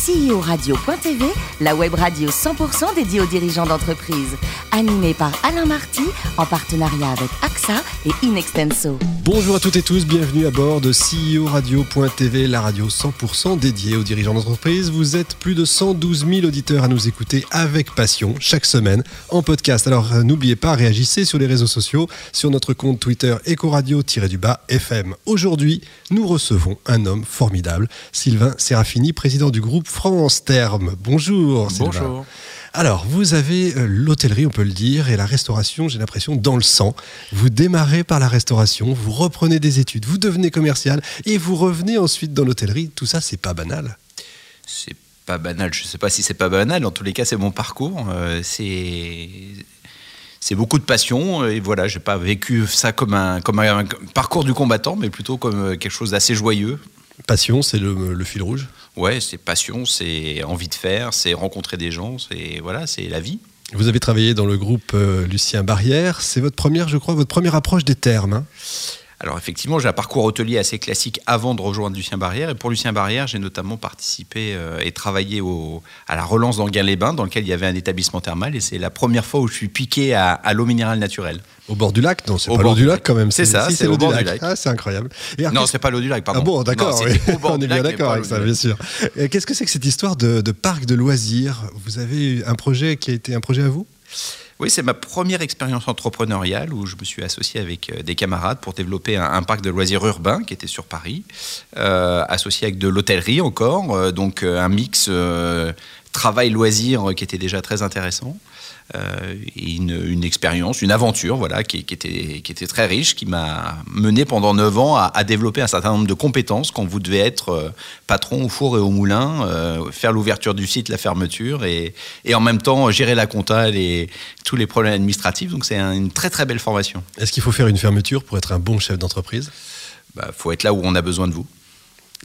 CEO-radio.tv, la web radio 100% dédiée aux dirigeants d'entreprise. Animée par Alain Marty, en partenariat avec AXA et Inextenso. Bonjour à toutes et tous, bienvenue à bord de CEO Radio.tv, la radio 100% dédiée aux dirigeants d'entreprise. Vous êtes plus de 112 000 auditeurs à nous écouter avec passion chaque semaine en podcast. Alors euh, n'oubliez pas, réagissez sur les réseaux sociaux, sur notre compte Twitter Ecoradio-du-bas FM. Aujourd'hui, nous recevons un homme formidable, Sylvain Serafini, président du groupe France Terme. Bonjour Sylvain. Bonjour. Alors, vous avez euh, l'hôtellerie, on peut le dire, et la restauration, j'ai l'impression, dans le sang. Vous démarrez par la restauration, vous reprenez des études, vous devenez commercial, et vous revenez ensuite dans l'hôtellerie. Tout ça, c'est pas banal. C'est pas banal, je sais pas si c'est pas banal, en tous les cas, c'est mon parcours. Euh, c'est. C'est beaucoup de passion et voilà, j'ai pas vécu ça comme un, comme un parcours du combattant, mais plutôt comme euh, quelque chose d'assez joyeux. Passion, c'est le, le fil rouge Ouais, c'est passion, c'est envie de faire, c'est rencontrer des gens, c'est voilà, c'est la vie. Vous avez travaillé dans le groupe euh, Lucien Barrière. C'est votre première, je crois, votre première approche des termes. hein? Alors effectivement, j'ai un parcours hôtelier assez classique avant de rejoindre Lucien Barrière. Et pour Lucien Barrière, j'ai notamment participé euh, et travaillé au, à la relance d'Anguin-les-Bains, dans lequel il y avait un établissement thermal. Et c'est la première fois où je suis piqué à, à l'eau minérale naturelle. Au bord du lac Non, c'est Au pas bord l'eau du lac quand même. C'est ça, si, c'est l'eau au bord du lac. Ah, c'est incroyable. Et alors, Non, c'est pas l'eau du lac, pardon. Ah bon, d'accord. Oui. On du est bien d'accord avec ça, bien sûr. Qu'est-ce que c'est que cette histoire de, de parc de loisirs? Vous avez eu un projet qui a été un projet à vous? Oui, c'est ma première expérience entrepreneuriale où je me suis associé avec euh, des camarades pour développer un, parc de loisirs urbain qui était sur Paris, euh, associé avec de l'hôtellerie encore, euh, donc un mix euh, travail-loisir qui était déjà très intéressant. Euh, une, une expérience, une aventure, voilà, qui, qui était, qui était très riche, qui m'a mené pendant 9 ans à, à développer un certain nombre de compétences quand vous devez être euh, patron au four et au moulin, euh, faire l'ouverture du site, la fermeture, et, et en même temps gérer la compta et tous les problèmes administratifs. Donc c'est un- une très très belle formation. Est-ce qu'il faut faire une fermeture pour être un bon chef d'entreprise? Il faut être là où on a besoin de vous.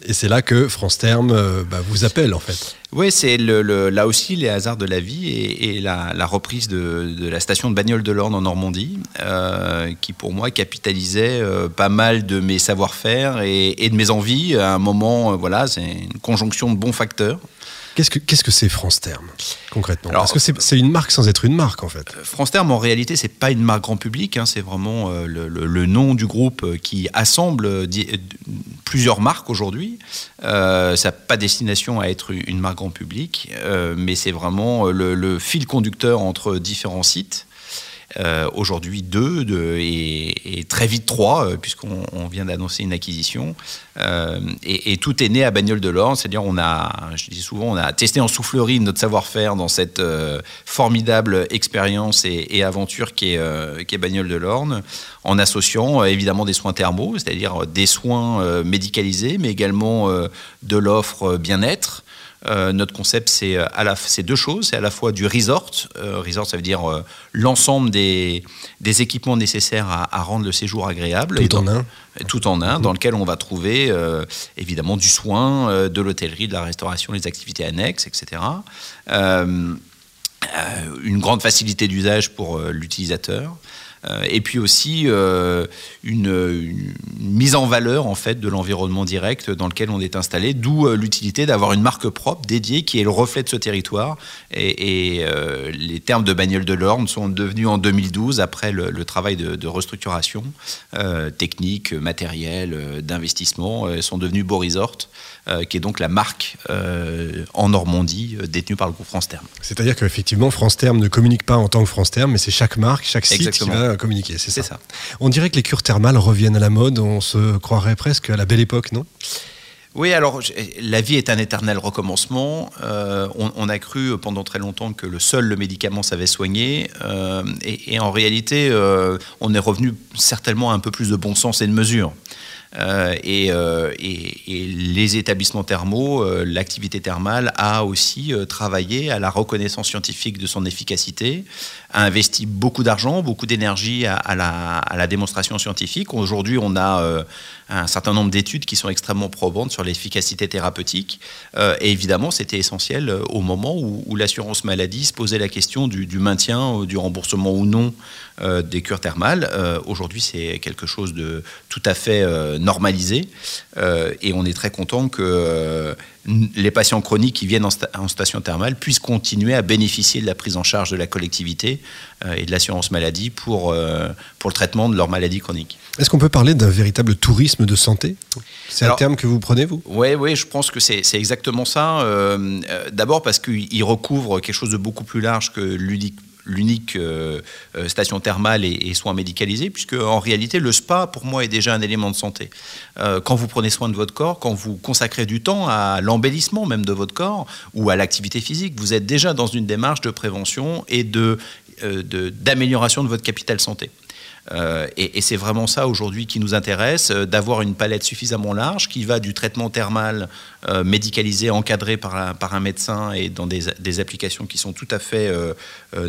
Et c'est là que France Terme euh, bah, vous appelle en fait. Oui, c'est là aussi les hasards de la vie et, la, reprise de, la station de Bagnoles de l'Orne en Normandie, euh, qui pour moi capitalisait euh, pas mal de mes savoir-faire et, de mes envies. À un moment, voilà, c'est une conjonction de bons facteurs. Qu'est-ce que c'est France Terme concrètement? Alors, Parce que c'est une marque sans être une marque en fait. France Terme, en réalité, c'est pas une marque grand public, hein, c'est vraiment euh, le, le- le nom du groupe euh, qui assemble euh, euh, plusieurs marques aujourd'hui. Euh, ça n'a pas destination à être une marque grand public, euh, mais c'est vraiment euh, le, le fil conducteur entre différents sites. Euh, aujourd'hui deux de- et, très vite trois, euh, puisqu'on on vient d'annoncer une acquisition. Euh, et, tout est né à Bagnoles de l'Orne, c'est-à-dire on a, je dis souvent, on a testé en soufflerie notre savoir-faire dans cette formidable expérience et, aventure qui est, euh, qui est Bagnoles de l'Orne, en associant évidemment des soins thermaux, c'est-à-dire des soins médicalisés, mais également de l'offre bien-être. Euh, notre concept, c'est euh, à la- c'est deux choses. C'est à la fois du resort. Euh, resort, ça veut dire euh, l'ensemble des, des équipements nécessaires à, à rendre le séjour agréable. Tout en un. Tout en un, dans lequel on va trouver évidemment du soin, de l'hôtellerie, de la restauration, les activités annexes, etc. Une grande facilité d'usage pour l'utilisateur. Euh, et puis aussi euh, une, une mise en valeur en fait de l'environnement direct dans lequel on est installé, d'où euh, l'utilité d'avoir une marque propre dédiée qui est le reflet de ce territoire. Et, et, euh, les termes de Bagnole de l'Orne sont devenus en 2012, après le, le travail de, de restructuration euh, technique, matériel, d'investissement, sont devenus Beau Resort, euh, qui est donc la marque en Normandie détenue par le groupe France Terme. C'est-à-dire qu'effectivement France Terme ne communique pas en tant que France Terme, mais c'est chaque marque, chaque site Exactement. qui va communiquer. C'est ça. ça. On dirait que les cures thermales reviennent à la mode. On se croirait presque à la belle époque, non? Oui, alors la vie est un éternel recommencement. Euh, on, on a cru pendant très longtemps que le seul le médicament savait soigner, euh, et, et en réalité, euh, on est revenu certainement à un peu plus de bon sens et de mesure. Euh, et, euh, et- les établissements thermaux, euh, l'activité thermale a aussi travaillé à la reconnaissance scientifique de son efficacité, a investi beaucoup d'argent, beaucoup d'énergie à, la, démonstration scientifique. Aujourd'hui, on a un certain nombre d'études qui sont extrêmement probantes sur l'efficacité thérapeutique. Et évidemment, c'était essentiel au moment où, l'assurance maladie se posait la question du, du maintien, du remboursement ou non des cures thermales. Aujourd'hui, c'est quelque chose de tout à fait normalisé. et on est très content que les patients chroniques qui viennent en, station thermale puissent continuer à bénéficier de la prise en charge de la collectivité et de l'assurance maladie pour, pour le traitement de leur maladie chronique. Est-ce qu'on peut parler d'un véritable tourisme de santé? C'est un terme que vous prenez, vous? Oui, oui, je pense que c'est exactement ça. D'abord parce qu'il recouvre quelque chose de beaucoup plus large que l'unique l'unique euh, euh, station thermale et, soins médicalisés, puisque en réalité, le spa, pour moi, est déjà un élément de santé. Euh, quand vous prenez soin de votre corps, quand vous consacrez du temps à l'embellissement même de votre corps ou à l'activité physique, vous êtes déjà dans une démarche de prévention et d'amélioration de, de votre capital santé. Euh, et, c'est vraiment ça aujourd'hui qui nous intéresse, euh, d'avoir une palette suffisamment large qui va du traitement thermal euh, médicalisé, encadré par un, médecin et dans des, applications qui sont tout à fait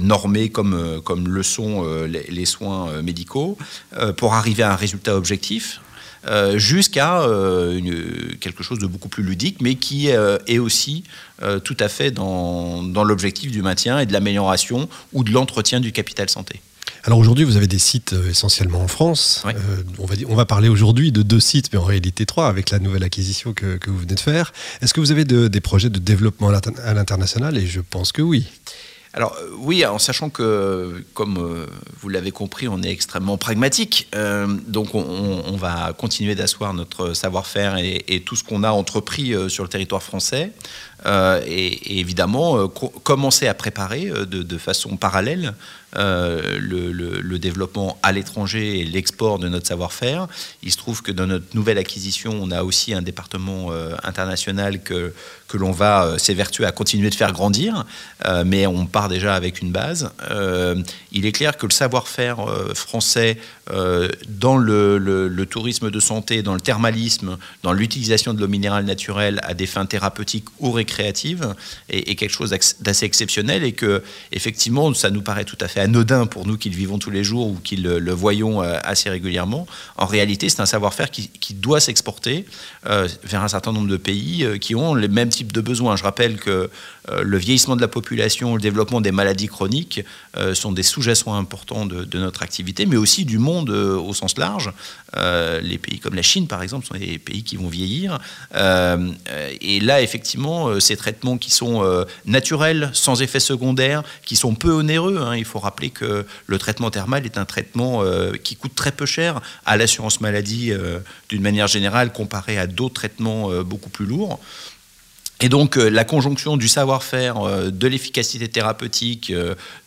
normées comme, comme le sont les, soins médicaux, pour arriver à un résultat objectif. jusqu'à quelque chose de beaucoup plus ludique, mais qui est aussi tout à fait dans, dans l'objectif du maintien et de l'amélioration ou de l'entretien du capital santé. Alors aujourd'hui, vous avez des sites euh, essentiellement en France. Euh, on, va, on va parler aujourd'hui de deux sites, mais en réalité trois, avec la nouvelle acquisition que, vous venez de faire. Est-ce que vous avez des projets de développement à l'international? Et je pense que oui. Alors euh, oui, en sachant que, comme vous l'avez compris, on est extrêmement pragmatique, donc on, va continuer d'asseoir notre savoir-faire et, tout ce qu'on a entrepris sur le territoire français. Euh, et, évidemment commencer à préparer de, façon parallèle le, développement à l'étranger et l'export de notre savoir-faire. Il se trouve que dans notre nouvelle acquisition, on a aussi un département international que, que l'on va s'évertuer à continuer de faire grandir, mais on part déjà avec une base. il est clair que le savoir-faire français dans le, tourisme de santé, dans le thermalisme, dans l'utilisation de l'eau minérale naturelle à des fins thérapeutiques ou récréatives, créative et, quelque chose d'assez exceptionnel et que effectivement ça nous paraît tout à fait anodin pour nous qui le vivons tous les jours ou qui le, voyons euh, assez régulièrement. En réalité, c'est un savoir-faire qui, doit s'exporter euh, vers un certain nombre de pays euh, qui ont les mêmes types de besoins. Je rappelle que le vieillissement de la population, le développement des maladies chroniques sont des sous-jacents importants de, notre activité, mais aussi du monde au sens large. les pays comme la Chine, par exemple, sont des pays qui vont vieillir. et là, effectivement, ces traitements qui sont naturels, sans effet secondaire, qui sont peu onéreux. Hein. Il faut rappeler que le traitement thermal est un traitement euh, qui coûte très peu cher à l'assurance maladie euh, d'une manière générale comparé à d'autres traitements beaucoup plus lourds. Et donc la conjonction du savoir-faire, de l'efficacité thérapeutique,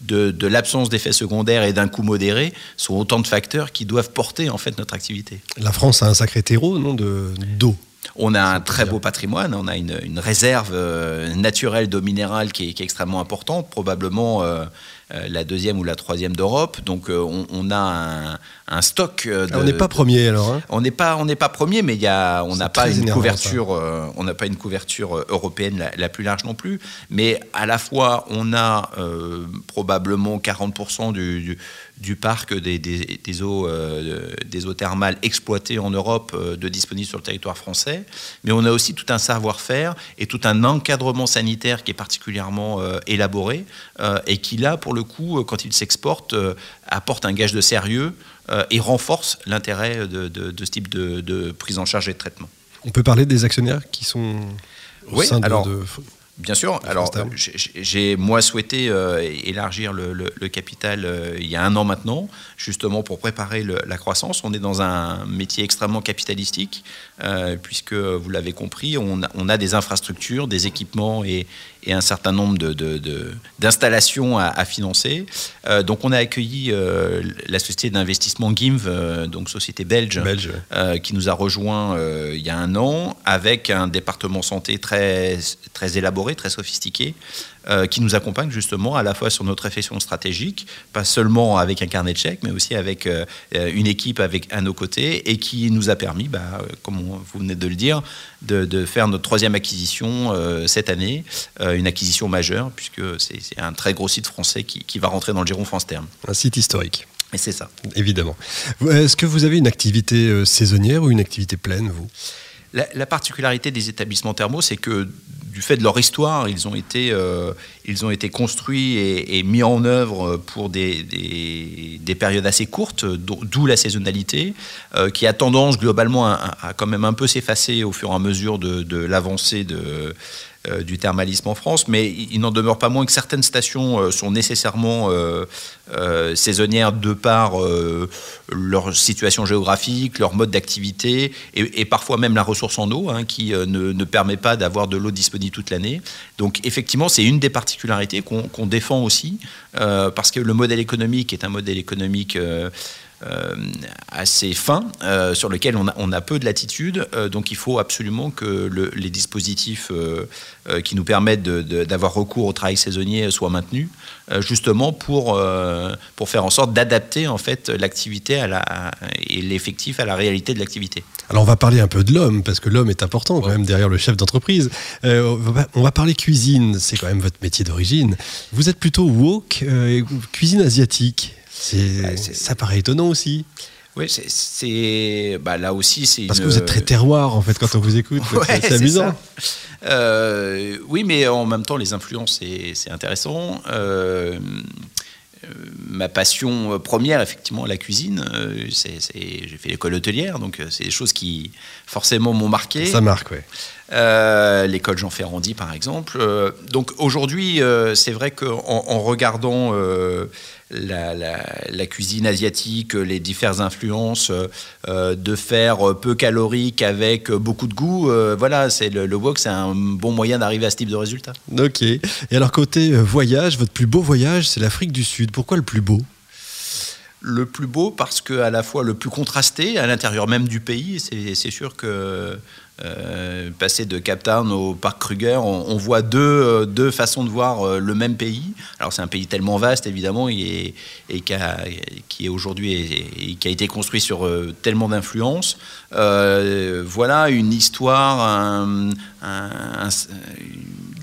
de, l'absence d'effets secondaires et d'un coût modéré sont autant de facteurs qui doivent porter en fait notre activité. La France a un sacré terreau, non, de d'eau. On a un très beau patrimoine, on a une, réserve euh, naturelle d'eau minérale qui est, extrêmement importante, probablement euh, euh, la deuxième ou la troisième d'Europe. Donc on, a un, stock. De, ah, on n'est pas premier alors. Hein on n'est pas, on n'est pas premier, mais y a, on n'a pas une couverture, on n'a pas une couverture européenne la, plus large non plus. Mais à la fois, on a probablement 40% du du parc des, des, eaux, euh, des eaux thermales exploitées en Europe euh, de disponibles sur le territoire français. Mais on a aussi tout un savoir-faire et tout un encadrement sanitaire qui est particulièrement euh, élaboré et qui, là, pour le coup, quand il s'exporte, apporte un gage de sérieux et renforce l'intérêt de, ce type de, prise en charge et de traitement. On peut parler des actionnaires qui sont au oui, sein alors, de Bien sûr. Alors, j'ai moi souhaité euh, élargir le, capital euh, il y a un an maintenant, justement pour préparer la croissance. On est dans un métier extrêmement capitalistique, euh, puisque vous l'avez compris, on a, des infrastructures, des équipements et, un certain nombre d'installations de, à, financer. donc, on a accueilli la société d'investissement GIMV, donc société belge, belge. qui nous a rejoint il y a un an, avec un département santé très, très élaboré très sophistiqué, euh, qui nous accompagne justement à la fois sur notre réflexion stratégique, pas seulement avec un carnet de chèques, mais aussi avec euh, une équipe avec, à nos côtés, et qui nous a permis, bah, comme vous venez de le dire, de, faire notre troisième acquisition euh, cette année, une acquisition majeure, puisque c'est un très gros site français qui, qui va rentrer dans le giron France Terme. Un site historique. Et c'est ça. Évidemment. Est-ce que vous avez une activité saisonnière ou une activité pleine, vous? La, particularité des établissements thermaux, c'est que du fait de leur histoire, ils ont été, euh, ils ont été construits et, mis en œuvre pour des, des, périodes assez courtes, d'où la saisonnalité, euh, qui a tendance globalement à, quand même un peu s'effacer au fur et à mesure de, l'avancée de, du thermalisme en France, mais il, n'en demeure pas moins que certaines stations euh, sont nécessairement euh, saisonnières de par leur situation géographique, leur mode d'activité et, parfois même la ressource en eau hein, qui ne, permet pas d'avoir de l'eau disponible toute l'année. Donc effectivement, c'est une des particularités qu'on défend aussi parce que le modèle économique est un modèle économique euh, assez fin, euh, sur lequel on a, on a, peu de latitude. Euh, donc il faut absolument que les dispositifs qui nous permettent d'avoir recours au travail saisonnier soient maintenus, justement pour, pour faire en sorte d'adapter en fait l'activité et l'effectif à la réalité de l'activité. Alors on va parler un peu de l'homme, parce que l'homme est important quand même derrière le chef d'entreprise. on va parler cuisine, c'est quand même votre métier d'origine. Vous êtes plutôt woke, cuisine asiatique. Bah, ça paraît étonnant aussi. Oui, c'est bah, là aussi c'est parce que vous êtes très terroir en fait quand on vous écoute. c'est amusant. Euh, oui, mais en même temps les influences c'est intéressant. Euh, euh, ma passion première, effectivement, la cuisine. j'ai fait l'école hôtelière, donc c'est des choses qui forcément m'ont marqué. Ça marque, oui. l'école Jean Ferrandi, par exemple. donc aujourd'hui, c'est vrai qu'en en regardant la, cuisine asiatique, les diverses influences, euh, de faire peu calorique avec beaucoup de goût. Euh, voilà, c'est le, wok, c'est un bon moyen d'arriver à ce type de résultat. Ok. Et alors côté euh, voyage, votre plus beau voyage, c'est l'Afrique du Sud. Pourquoi le plus beau? Le plus beau parce que à la fois le plus contrasté à l'intérieur même du pays. C'est sûr que euh, passer de Cap Town au parc Kruger, on, voit deux, euh, deux, façons de voir euh, le même pays. Alors c'est un pays tellement vaste évidemment et, qui, qui, est aujourd'hui et, qui a été construit sur tellement d'influences. voilà une histoire,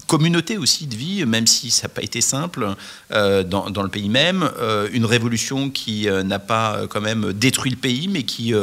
communauté aussi de vie, même si ça n'a pas été simple dans, dans, le pays même. une révolution qui n'a pas quand même détruit le pays, mais qui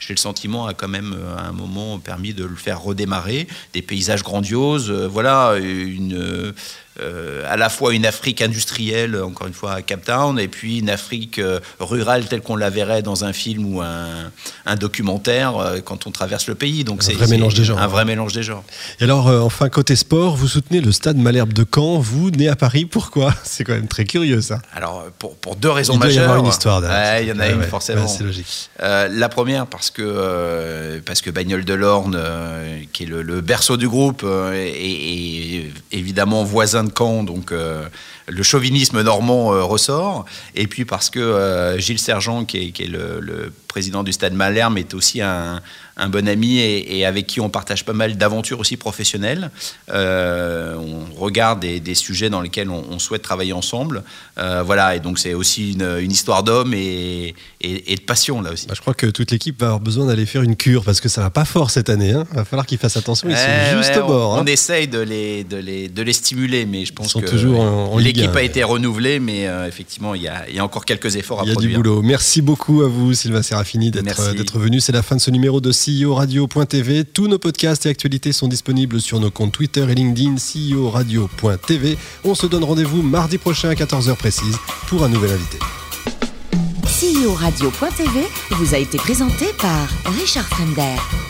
j'ai le sentiment, a quand même euh, à un moment permis de le faire redémarrer. Des paysages grandioses, euh, voilà, une, euh, à la fois une Afrique industrielle, encore une fois à Cape Town, et puis une Afrique euh, rurale telle qu'on la verrait dans un film ou un, documentaire euh, quand on traverse le pays. Donc c'est un vrai mélange des genres. Un vrai mélange des genres. Et alors, enfin, côté sport, vous soutenez le stade Malherbe de Caen, vous, né à Paris, pourquoi? C'est quand même très curieux ça. Alors, pour, pour deux raisons majeures. Il doit y avoir une histoire derrière. il y en a une, forcément. c'est logique. la première, parce parce que Bagnol de l'Orne, qui est le, berceau du groupe, est, évidemment voisin de camp, donc euh, le chauvinisme normand euh, ressort. Et puis parce que euh, Gilles Sergent, qui est, le, président du Stade Malherbe, est aussi un, un bon ami et, avec qui on partage pas mal d'aventures aussi professionnelles. Euh, on regarde des, sujets dans lesquels on, souhaite travailler ensemble. Euh, voilà, et donc c'est aussi une, histoire d'homme et, de passion là aussi. Bah, je crois que toute l'équipe va avoir besoin d'aller faire une cure parce que ça va pas fort cette année. Hein. Va falloir qu'ils fassent attention. Ils sont juste au bord. On, hein. essaye de les, de, les, de les stimuler, mais je pense que l'équipe a été renouvelée, mais euh, effectivement, il y, a, il y, a, encore quelques efforts à produire. Il y a du boulot. Merci beaucoup à vous, Sylvain Serafini, d'être venu. C'est la fin de ce numéro de CEO Radio.tv. Tous nos podcasts et actualités sont disponibles sur nos comptes Twitter et LinkedIn CEO Radio.tv. On se donne rendez-vous mardi prochain à 14h précise pour un nouvel invité. CEO Radio.tv vous a été présenté par Richard Fremder.